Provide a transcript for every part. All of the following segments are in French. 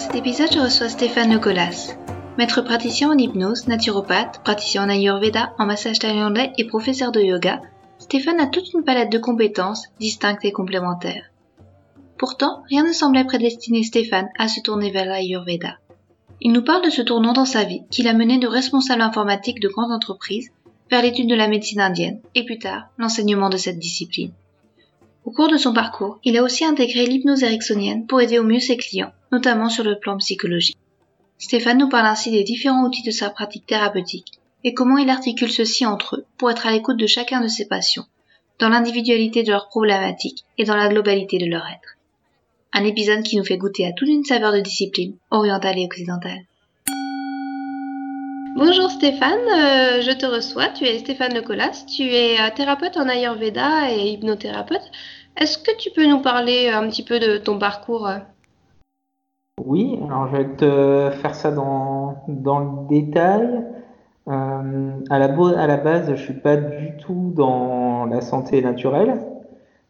Cet épisode, je reçois Stéphane Lecolas, maître praticien en hypnose, naturopathe, praticien en ayurveda, en massage thaïlandais et professeur de yoga. Stéphane a toute une palette de compétences distinctes et complémentaires. Pourtant, rien ne semblait prédestiner Stéphane à se tourner vers l'ayurveda. Il nous parle de ce tournant dans sa vie qui l'a mené de responsable informatique de grandes entreprises vers l'étude de la médecine indienne et plus tard l'enseignement de cette discipline. Au cours de son parcours, il a aussi intégré l'hypnose ericksonienne pour aider au mieux ses clients, notamment sur le plan psychologique. Stéphane nous parle ainsi des différents outils de sa pratique thérapeutique et comment il articule ceux-ci entre eux pour être à l'écoute de chacun de ses patients, dans l'individualité de leurs problématiques et dans la globalité de leur être. Un épisode qui nous fait goûter à toute une saveur de discipline, orientale et occidentale. Bonjour Stéphane, euh, je te reçois. Tu es Stéphane Lecolas, tu es euh, thérapeute en Ayurveda et hypnothérapeute. Est-ce que tu peux nous parler un petit peu de ton parcours euh? Oui, alors je vais te faire ça dans, le détail. à, la, à la base, je suis pas du tout dans la santé naturelle.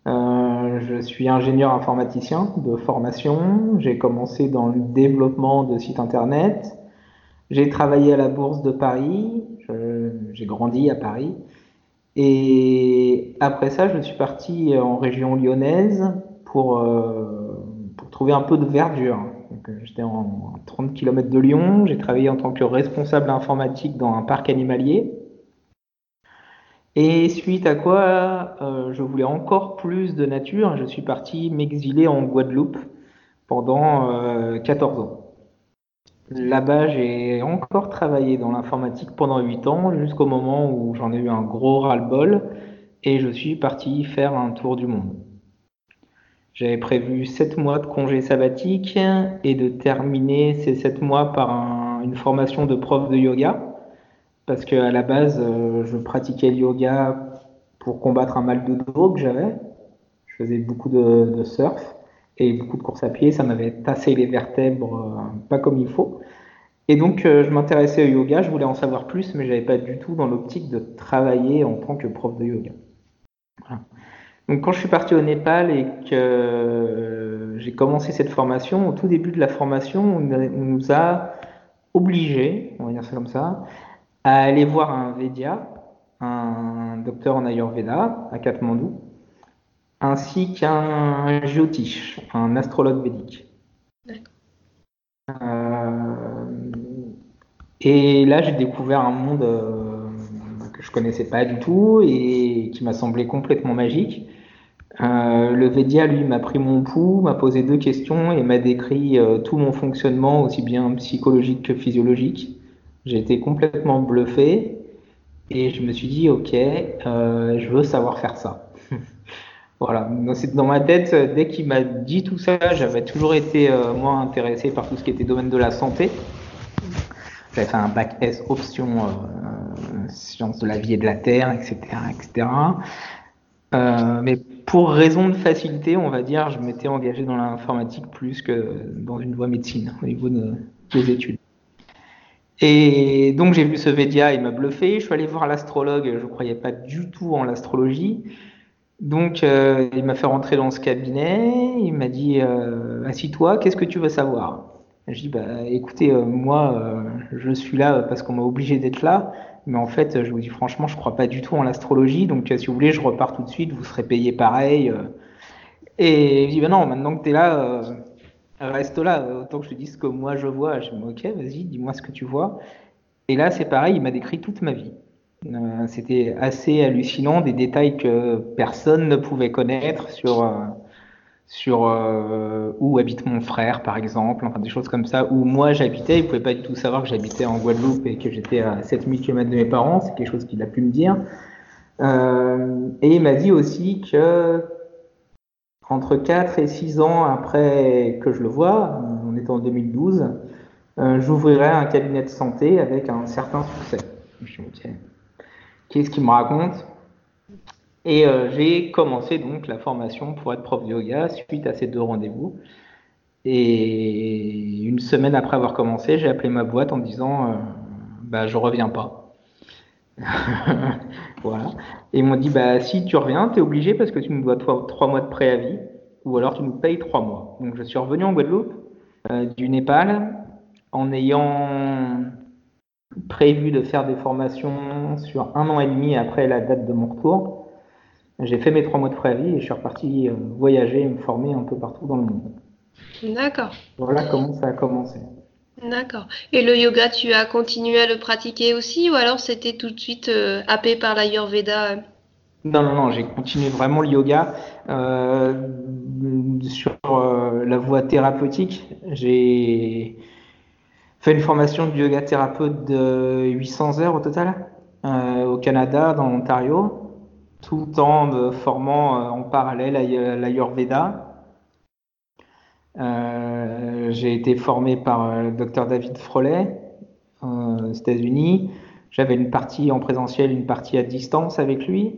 je suis ingénieur informaticien de formation. J'ai commencé dans le développement de sites internet. J'ai travaillé à la Bourse de Paris, j'ai grandi à Paris. Et après ça, je suis parti en région lyonnaise pour, euh, pour trouver un peu de verdure. Euh, j'étais en 30 km de Lyon, j'ai travaillé en tant que responsable informatique dans un parc animalier. Et suite à quoi, euh, je voulais encore plus de nature, je suis parti m'exiler en Guadeloupe pendant 14 ans. Là-bas, j'ai encore travaillé dans l'informatique pendant 8 ans, jusqu'au moment où j'en ai eu un gros ras-le-bol et je suis parti faire un tour du monde. J'avais prévu 7 mois de congé sabbatique et de terminer ces 7 mois par une formation de prof de yoga, parce qu'à la base, euh, je pratiquais le yoga pour combattre un mal de dos que j'avais. Je faisais beaucoup de surf et beaucoup de courses à pied. Ça m'avait tassé les vertèbres euh, pas comme il faut. Et donc, euh, je m'intéressais au yoga, je voulais en savoir plus, mais j'avais pas du tout dans l'optique de travailler en tant que prof de yoga. Donc, quand je suis parti au Népal et que euh, j'ai commencé cette formation, au tout début de la formation, on, nous a obligés, on va dire ça comme ça, à aller voir un Védia, un docteur en Ayurveda à Katmandou, ainsi qu'un Jyotish, un astrologue védique. Euh, et là, j'ai découvert un monde euh, je connaissais pas du tout et qui m'a semblé complètement magique. Euh, le Védia, lui, m'a pris mon pouls, m'a posé deux questions et m'a décrit tout mon fonctionnement, aussi bien psychologique que physiologique. J'ai été complètement bluffé et je me suis dit, ok, je veux savoir faire ça. Voilà, dans ma tête, euh, dès qu'il m'a dit tout ça, j'avais toujours été euh, moi intéressé par tout ce qui était domaine de la santé. J'avais fait un bac S option euh, sciences de la vie et de la terre, etc., etc. mais pour raison de facilité, on va dire, je m'étais engagé dans l'informatique plus que dans une voie médecine au niveau de, des études. Et donc j'ai vu ce Védia, il m'a bluffé. Je suis allé voir l'astrologue, je croyais pas du tout en l'astrologie. Donc, euh, il m'a fait rentrer dans ce cabinet. Il m'a dit euh, Assis-toi, qu'est-ce que tu veux savoir? Je dis bah, Écoutez, euh, moi, je suis là parce qu'on m'a obligé d'être là. Mais en fait, je vous dis franchement, je crois pas du tout en l'astrologie. Donc, si vous voulez, je repars tout de suite. Vous serez payé pareil. Et il dit bah non, maintenant que tu es là, reste là. Autant que je te dise ce que moi je vois. Je dis Ok, vas-y, dis-moi ce que tu vois. Et là, c'est pareil. Il m'a décrit toute ma vie. Euh, c'était assez hallucinant, des détails que personne ne pouvait connaître sur, euh, sur euh, où habite mon frère, par exemple, enfin des choses comme ça, où moi j'habitais, il ne pouvait pas du tout savoir que j'habitais en Guadeloupe et que j'étais à 7000 km de mes parents, c'est quelque chose qu'il a pu me dire. et il m'a dit aussi que entre 4 et 6 ans après que je le vois, on était en 2012, j'ouvrirai un cabinet de santé avec un certain succès. Je me dis, qu'est-ce qu'il me raconte? Et j'ai commencé donc la formation pour être prof de yoga suite à ces deux rendez-vous. Et une semaine après avoir commencé, j'ai appelé ma boîte en disant bah, je reviens pas. voilà. Et ils m'ont dit, bah, si tu reviens, tu es obligé parce que tu nous dois trois, mois de préavis ou alors tu nous payes trois mois. Donc je suis revenu en Guadeloupe euh, du Népal en ayant prévu de faire des formations sur un an et demi après la date de mon retour. J'ai fait mes trois mois de préavis et je suis reparti euh, voyager et me former un peu partout dans le monde. D'accord. Voilà comment ça a commencé. D'accord. Et le yoga, tu as continué à le pratiquer aussi ou alors c'était tout de suite euh, happé par l'Ayurveda Non, non, non, j'ai continué vraiment le yoga euh, sur euh, la voie thérapeutique. J'ai fait une formation de yoga thérapeute de 800 heures au total au Canada, dans l'Ontario, tout en me formant en parallèle à l'Ayurveda. Euh, j'ai été formé par le euh, docteur David Frolet euh, aux États-Unis. J'avais une partie en présentiel, une partie à distance avec lui.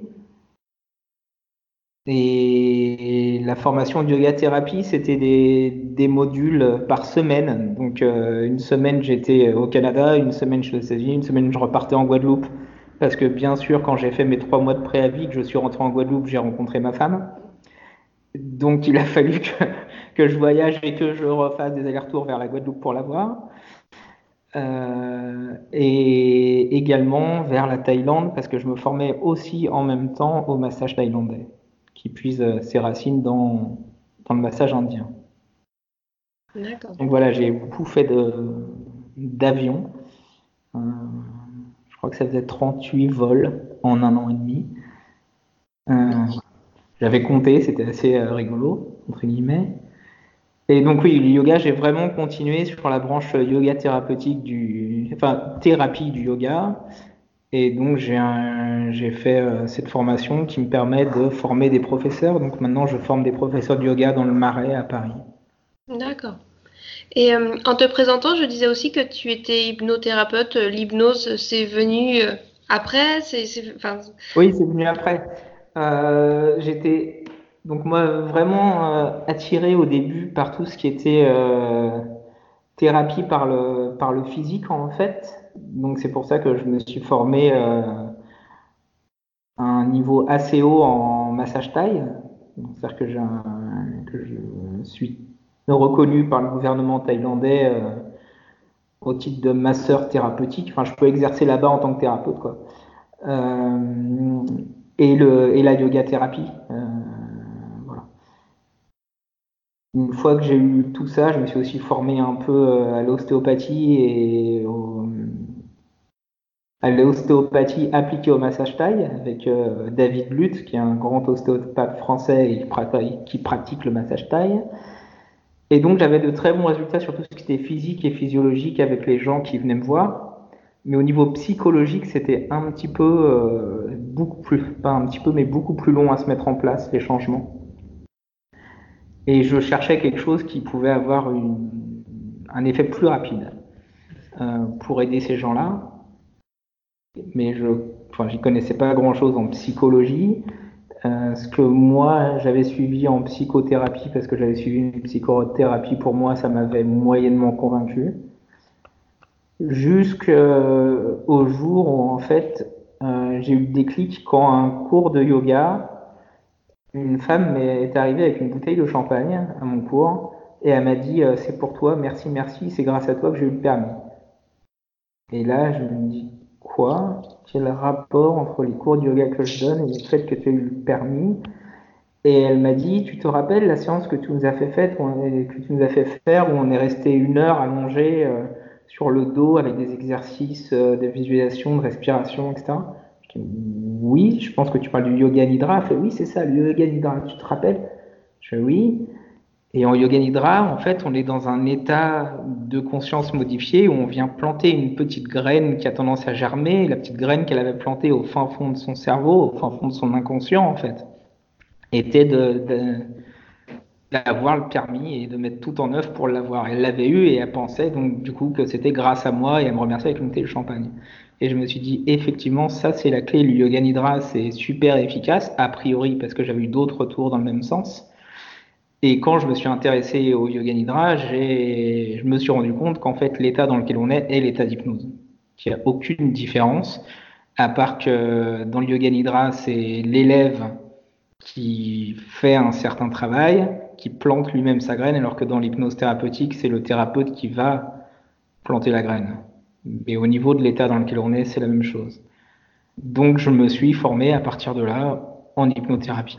Et la formation de yoga thérapie, c'était des, des, modules par semaine. Donc une semaine j'étais au Canada, une semaine je suis aux États-Unis, une semaine je repartais en Guadeloupe. Parce que bien sûr, quand j'ai fait mes trois mois de préavis, que je suis rentré en Guadeloupe, j'ai rencontré ma femme. Donc il a fallu que, que je voyage et que je refasse des allers-retours vers la Guadeloupe pour la voir. Euh, et également vers la Thaïlande parce que je me formais aussi en même temps au massage thaïlandais qui puise euh, ses racines dans, dans le massage indien. Donc voilà, j'ai beaucoup fait d'avion. Euh, crois que ça faisait 38 vols en un an et demi. J'avais compté, c'était assez rigolo, entre guillemets. Et donc oui, le yoga, j'ai vraiment continué sur la branche yoga thérapeutique du, enfin thérapie du yoga. Et donc j'ai fait euh, cette formation qui me permet de former des professeurs. Donc maintenant, je forme des professeurs de yoga dans le Marais à Paris. D'accord. Et euh, en te présentant, je disais aussi que tu étais hypnothérapeute. L'hypnose, c'est venu euh, après Oui, c'est venu après. J'étais donc moi, vraiment euh, attiré au début par tout ce qui était euh, thérapie par le, par le physique en fait. Donc c'est pour ça que je me suis formé euh, à un niveau assez haut en massage taille. C'est-à-dire que, que, je suis reconnu par le gouvernement thaïlandais au titre de masseur thérapeutique. Enfin, je peux exercer là-bas en tant que thérapeute. Quoi. et, le, et la yoga thérapie. Une fois que j'ai eu tout ça, je me suis aussi formé un peu euh, à l'ostéopathie et à l'ostéopathie appliquée au massage taille avec euh, David Luth, qui est un grand ostéopathe français et qui pratique le massage taille. Et donc j'avais de très bons résultats sur tout ce qui était physique et physiologique avec les gens qui venaient me voir. Mais au niveau psychologique, c'était un petit peu, euh, beaucoup plus, pas un petit peu, mais beaucoup plus long à se mettre en place, les changements. Et je cherchais quelque chose qui pouvait avoir un effet plus rapide euh, pour aider ces gens-là. Mais je enfin, connaissais pas grand-chose en psychologie. Euh, ce que moi j'avais suivi en psychothérapie, parce que j'avais suivi une psychothérapie, pour moi ça m'avait moyennement convaincu. Jusqu'au jour où en fait euh, j'ai eu le déclic quand un cours de yoga une femme est arrivée avec une bouteille de champagne à mon cours et elle m'a dit euh, c'est pour toi, merci, merci, c'est grâce à toi que j'ai eu le permis. Et là, je me dis quoi Quel rapport entre les cours de yoga que je donne et le fait que tu as eu le permis Et elle m'a dit tu te rappelles la séance que tu nous as fait que tu nous as fait faire où on est resté une heure allongé euh, sur le dos avec des exercices euh, de visualisation, de respiration, etc oui, je pense que tu parles du yoga nidra. Elle fait oui, c'est ça, le yoga nidra. Tu te rappelles? Je fais oui. Et en yoga nidra, en fait, on est dans un état de conscience modifié où on vient planter une petite graine qui a tendance à germer, la petite graine qu'elle avait plantée au fin fond de son cerveau, au fin fond de son inconscient, en fait, était de, d'avoir le permis et de mettre tout en œuvre pour l'avoir. Elle l'avait eu et elle pensait donc du coup que c'était grâce à moi et elle me remerciait avec une bouteille de champagne. Et je me suis dit, effectivement, ça c'est la clé. Le yoga nidra, c'est super efficace, a priori, parce que j'avais eu d'autres retours dans le même sens. Et quand je me suis intéressé au yoga nidra, je me suis rendu compte qu'en fait, l'état dans lequel on est est l'état d'hypnose. Qu'il n'y a aucune différence, à part que dans le yoga nidra, c'est l'élève qui fait un certain travail, qui plante lui-même sa graine, alors que dans l'hypnose thérapeutique, c'est le thérapeute qui va planter la graine. Mais au niveau de l'état dans lequel on est, c'est la même chose. Donc je me suis formé à partir de là en hypnothérapie.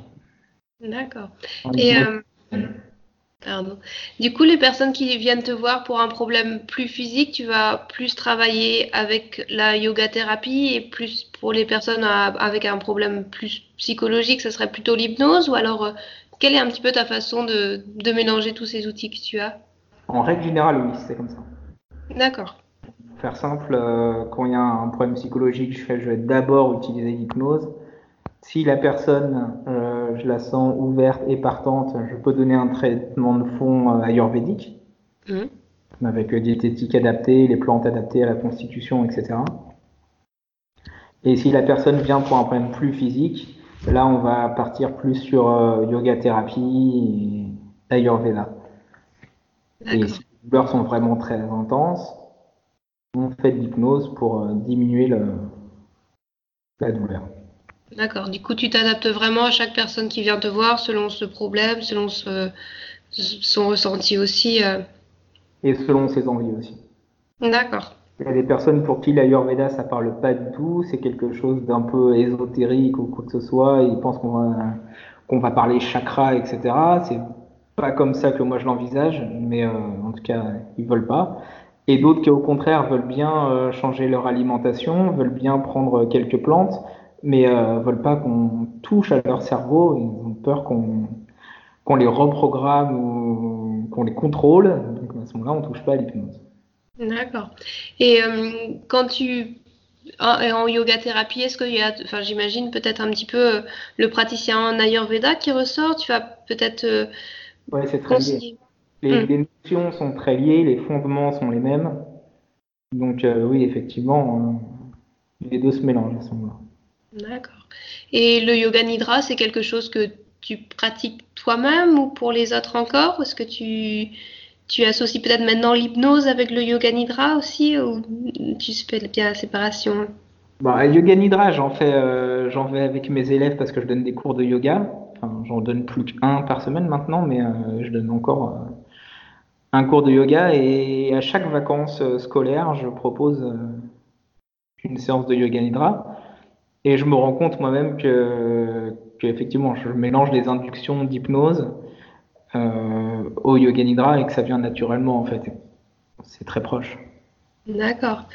D'accord. Et euh, pardon. Du coup, les personnes qui viennent te voir pour un problème plus physique, tu vas plus travailler avec la yoga thérapie et plus pour les personnes avec un problème plus psychologique, ce serait plutôt l'hypnose ou alors euh, quelle est un petit peu ta façon de, de mélanger tous ces outils que tu as? En règle générale, oui, c'est comme ça. D'accord faire simple, euh, quand il y a un problème psychologique, je, je vais d'abord utiliser l'hypnose. Si la personne, euh, je la sens ouverte et partante, je peux donner un traitement de fond euh, ayurvédique, mmh. avec diététique adaptée, les plantes adaptées à la constitution, etc. Et si la personne vient pour un problème plus physique, là on va partir plus sur yoga thérapie et ayurveda. Et si les douleurs sont vraiment très intenses, on fait de l'hypnose pour euh, diminuer la douleur. D'accord. Du coup, tu t'adaptes vraiment à chaque personne qui vient te voir selon ce problème, selon son ressenti aussi. Euh. Et selon ses envies aussi. D'accord. Il y a des personnes pour qui l'Ayurveda ça parle pas du tout, c'est quelque chose d'un peu ésotérique ou quoi que ce soit, ils pensent qu'on va, qu'on va parler chakra, etc. C'est pas comme ça que moi je l'envisage, mais euh, en tout cas ils veulent pas et d'autres qui au contraire veulent bien euh, changer leur alimentation, veulent bien prendre quelques plantes, mais euh, veulent pas qu'on touche à leur cerveau, ils ont peur qu'on qu'on les reprogramme ou qu'on les contrôle. Donc à ce moment-là, on touche pas à l'hypnose. D'accord. Et euh, quand tu en, yoga thérapie, est-ce qu'il y a, enfin j'imagine peut-être un petit peu euh, le praticien en Ayurveda qui ressort. Tu vas peut-être. Oui, c'est très lié. Hmm. Les, notions sont très liées, les fondements sont les mêmes. Donc euh, oui, effectivement, euh, les deux se mélangent à ce moment-là. D'accord. Et le yoga nidra, c'est quelque chose que tu pratiques toi-même ou pour les autres encore? Est-ce que tu, tu associes peut-être maintenant l'hypnose avec le yoga nidra aussi ou tu fais bien la séparation? Bah, Yoga nidra, j'en fais, euh, j'en avec mes élèves parce que je donne des cours de yoga. Enfin, j'en donne plus qu'un par semaine maintenant, mais je donne encore un cours de yoga et à chaque vacances euh, scolaires, je propose euh, une séance de yoga nidra et je me rends compte moi-même que, effectivement je mélange les inductions d'hypnose euh, au yoga nidra et que ça vient naturellement en fait. C'est très proche. D'accord.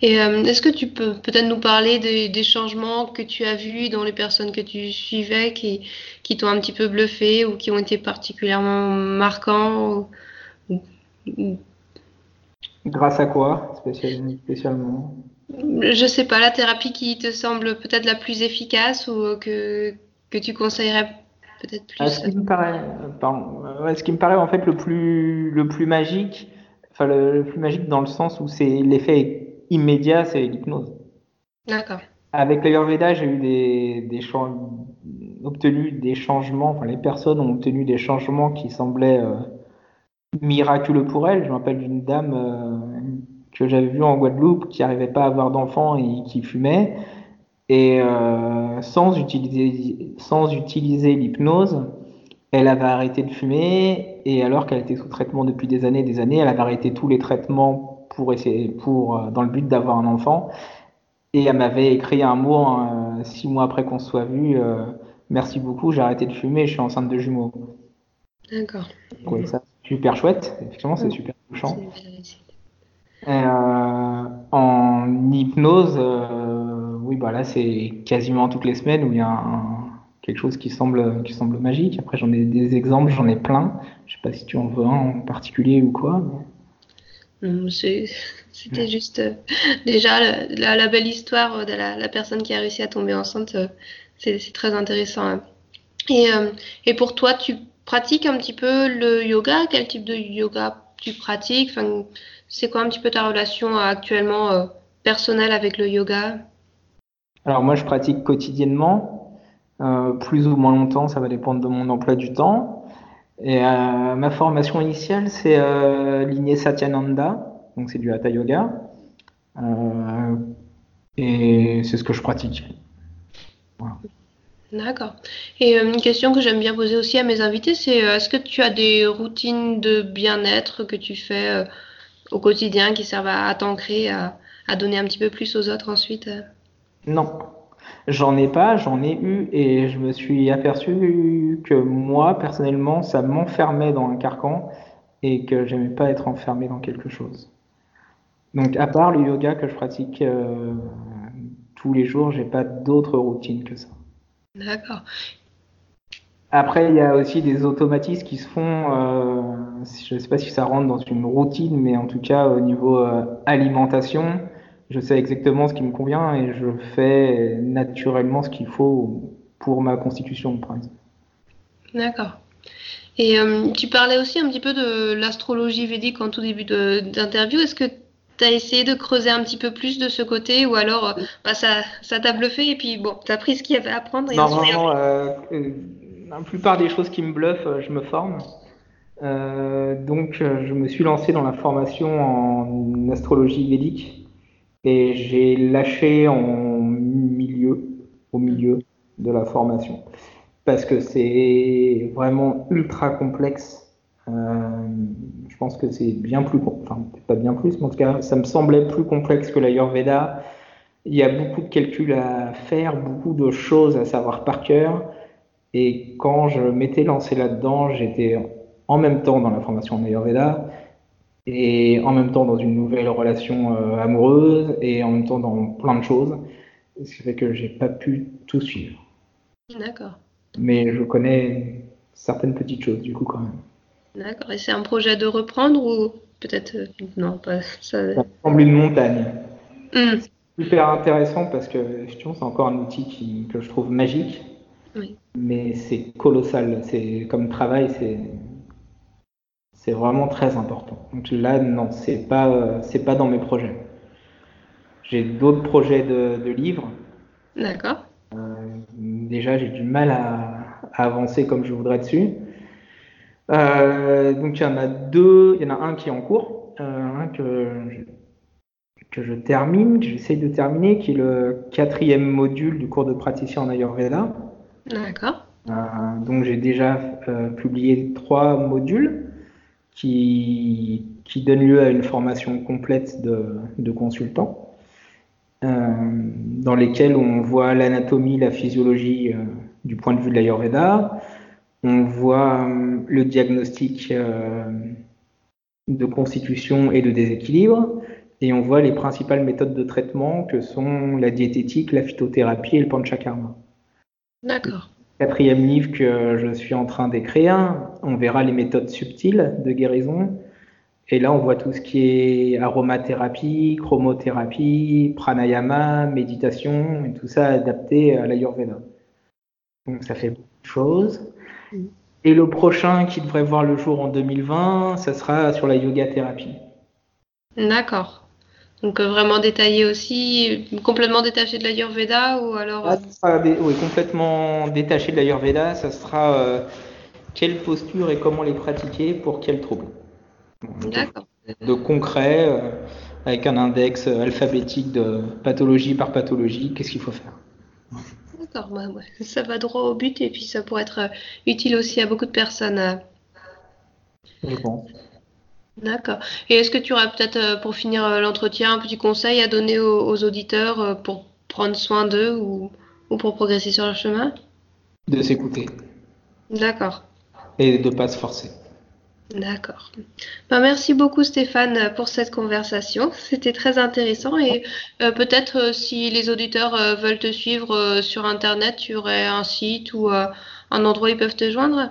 Et est-ce que tu peux peut-être nous parler des, changements que tu as vus dans les personnes que tu suivais qui, qui t'ont un petit peu bluffé ou qui ont été particulièrement marquants Grâce à quoi spécialement? Je sais pas, la thérapie qui te semble peut-être la plus efficace ou que, que tu conseillerais peut-être plus ce, qui me paraît, ce qui me paraît en fait le plus, le plus magique, enfin le, plus magique dans le sens où c'est l'effet immédiat, c'est l'hypnose. D'accord. Avec l'Ayurveda, j'ai eu des, des obtenu des changements, enfin les personnes ont obtenu des changements qui semblaient euh, miraculeux pour elle. Je me rappelle d'une dame euh, que j'avais vue en Guadeloupe qui n'arrivait pas à avoir d'enfants et qui fumait. Et euh, sans utiliser, sans utiliser l'hypnose, elle avait arrêté de fumer. Et alors qu'elle était sous traitement depuis des années et des années, elle avait arrêté tous les traitements pour essayer, pour, euh, dans le but d'avoir un enfant. Et elle m'avait écrit un mot six mois après qu'on se soit vu. Merci beaucoup, j'ai arrêté de fumer, je suis enceinte de jumeaux. D'accord super chouette. Effectivement, c'est super touchant. Euh, en hypnose, euh, oui, bah là, c'est quasiment toutes les semaines où il y a quelque chose qui semble, qui semble magique. Après, j'en ai des exemples, j'en ai plein. Je sais pas si tu en veux un en particulier ou quoi. C'était juste euh, déjà la, belle histoire de la, personne qui a réussi à tomber enceinte. c'est très intéressant. Hein. Et, et pour toi, tu pratiques un petit peu le yoga? Quel type de yoga tu pratiques C'est quoi un petit peu ta relation actuellement personnelle avec le yoga? Alors moi, je pratique quotidiennement, plus ou moins longtemps, ça va dépendre de mon emploi du temps. Et ma formation initiale, c'est euh, Satyananda, donc c'est du Hatha Yoga. et c'est ce que je pratique. D'accord. Et euh, une question que j'aime bien poser aussi à mes invités, c'est euh, est-ce que tu as des routines de bien-être que tu fais euh, au quotidien qui servent à, t'ancrer, à, donner un petit peu plus aux autres ensuite Non, j'en ai pas, j'en ai eu et je me suis aperçu que moi, personnellement, ça m'enfermait dans un carcan et que j'aimais pas être enfermé dans quelque chose. Donc, à part le yoga que je pratique tous les jours, j'ai pas d'autres routines que ça. D'accord. Après, il y a aussi des automatismes qui se font, euh, je ne sais pas si ça rentre dans une routine, mais en tout cas au niveau euh, alimentation, je sais exactement ce qui me convient et je fais naturellement ce qu'il faut pour ma constitution, par exemple. D'accord. Et euh, tu parlais aussi un petit peu de l'astrologie védique en tout début d'interview. Est-ce que tu as essayé de creuser un petit peu plus de ce côté ou alors euh, bah, ça, t'a bluffé et puis bon, tu as pris ce qu'il y avait à apprendre Non, vraiment, euh, euh, la plupart des choses qui me bluffent, je me forme. donc, je me suis lancé dans la formation en astrologie védique et j'ai lâché en milieu, au milieu de la formation parce que c'est vraiment ultra complexe euh, je pense que c'est bien plus, enfin pas bien plus, mais en tout cas ça me semblait plus complexe que l'Ayurveda. Il y a beaucoup de calculs à faire, beaucoup de choses à savoir par cœur. Et quand je m'étais lancé là-dedans, j'étais en même temps dans la formation en Ayurveda et en même temps dans une nouvelle relation euh, amoureuse et en même temps dans plein de choses. Ce qui fait que j'ai pas pu tout suivre. D'accord. Mais je connais certaines petites choses du coup quand même. D'accord. Et c'est un projet de reprendre ou peut-être euh, non pas ça. Ça semble une montagne. C'est super intéressant parce que c'est encore un outil que je trouve magique. Oui. Mais c'est colossal. C'est comme travail, c'est c'est vraiment très important. Donc là, non, c'est pas c'est pas dans mes projets. J'ai d'autres projets de, livres. D'accord. Euh, déjà, j'ai du mal à, à, avancer comme je voudrais dessus. Euh, donc il y en a deux, il y en a un qui est en cours, euh, un que je, que je termine, que j'essaye de terminer, qui est le quatrième module du cours de praticien en Ayurveda. D'accord. Euh, donc j'ai déjà publié trois modules qui, qui donnent lieu à une formation complète de, de consultant. dans lesquels on voit l'anatomie, la physiologie du point de vue de l'Ayurveda, on voit euh, le diagnostic euh, de constitution et de déséquilibre, et on voit les principales méthodes de traitement que sont la diététique, la phytothérapie et le panchakarma. D'accord. Quatrième livre que je suis en train d'écrire, on verra les méthodes subtiles de guérison. Et là, on voit tout ce qui est aromathérapie, chromothérapie, pranayama, méditation, et tout ça adapté à l'Ayurveda. Donc ça fait beaucoup de choses. Et le prochain qui devrait voir le jour en 2020, ça sera sur la yoga thérapie. D'accord. Donc euh, vraiment détaillé aussi, complètement détaché de l'Ayurveda ou alors ah, Oui, complètement détaché de l'Ayurveda, ça sera euh, quelle posture et comment les pratiquer pour quel trouble. D'accord. De concret, euh, avec un index alphabétique de pathologie par pathologie, qu'est-ce qu'il faut faire D'accord, ça va droit au but et puis ça pourrait être euh, utile aussi à beaucoup de personnes. Euh. Je pense. D'accord. Et est-ce que tu aurais peut-être, euh, pour finir l'entretien, un petit conseil à donner aux, auditeurs pour prendre soin d'eux ou, ou, pour progresser sur leur chemin? De s'écouter. D'accord. Et de ne pas se forcer. D'accord. Ben, merci beaucoup Stéphane pour cette conversation. C'était très intéressant et euh, peut-être euh, si les auditeurs euh, veulent te suivre sur Internet, tu aurais un site ou un endroit où ils peuvent te joindre?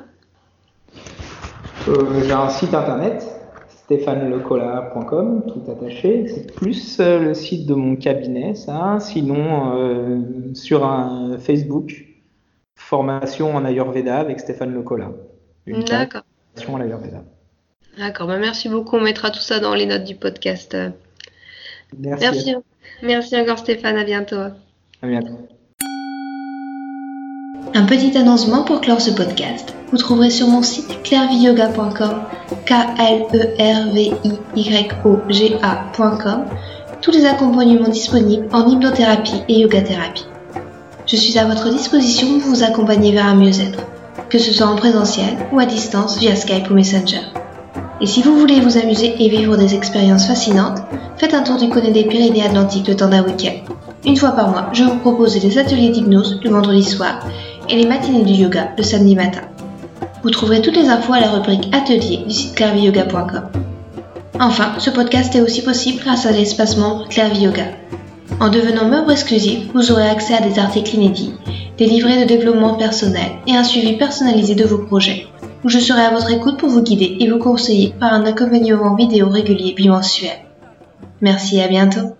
J'ai un site Internet, stéphanelecola.com, tout attaché. C'est plus le site de mon cabinet, ça. Sinon, sur un Facebook, formation en Ayurveda avec Stéphane Lecola. D'accord. D'accord, bah, merci beaucoup. On mettra tout ça dans les notes du podcast. Merci. Merci, merci encore Stéphane, à bientôt. À bientôt. Un petit annoncement pour clore ce podcast. Vous trouverez sur mon site clairviyoga.com, k l e r v i y o g a.com, tous les accompagnements disponibles en hypnothérapie et yoga thérapie. Je suis à votre disposition pour vous accompagner vers un mieux-être, que ce soit en présentiel ou à distance via Skype ou Messenger. Et si vous voulez vous amuser et vivre des expériences fascinantes, faites un tour du côté des Pyrénées-Atlantiques le temps d'un week-end. Une fois par mois, je vous propose des ateliers d'hypnose le vendredi soir et les matinées du yoga le samedi matin. Vous trouverez toutes les infos à la rubrique Atelier du site clairviyoga.com. Enfin, ce podcast est aussi possible grâce à l'espace membre Clairvy Yoga. En devenant membre exclusif, vous aurez accès à des articles inédits, des livrets de développement personnel et un suivi personnalisé de vos projets je serai à votre écoute pour vous guider et vous conseiller par un accompagnement vidéo régulier bimensuel. Merci et à bientôt.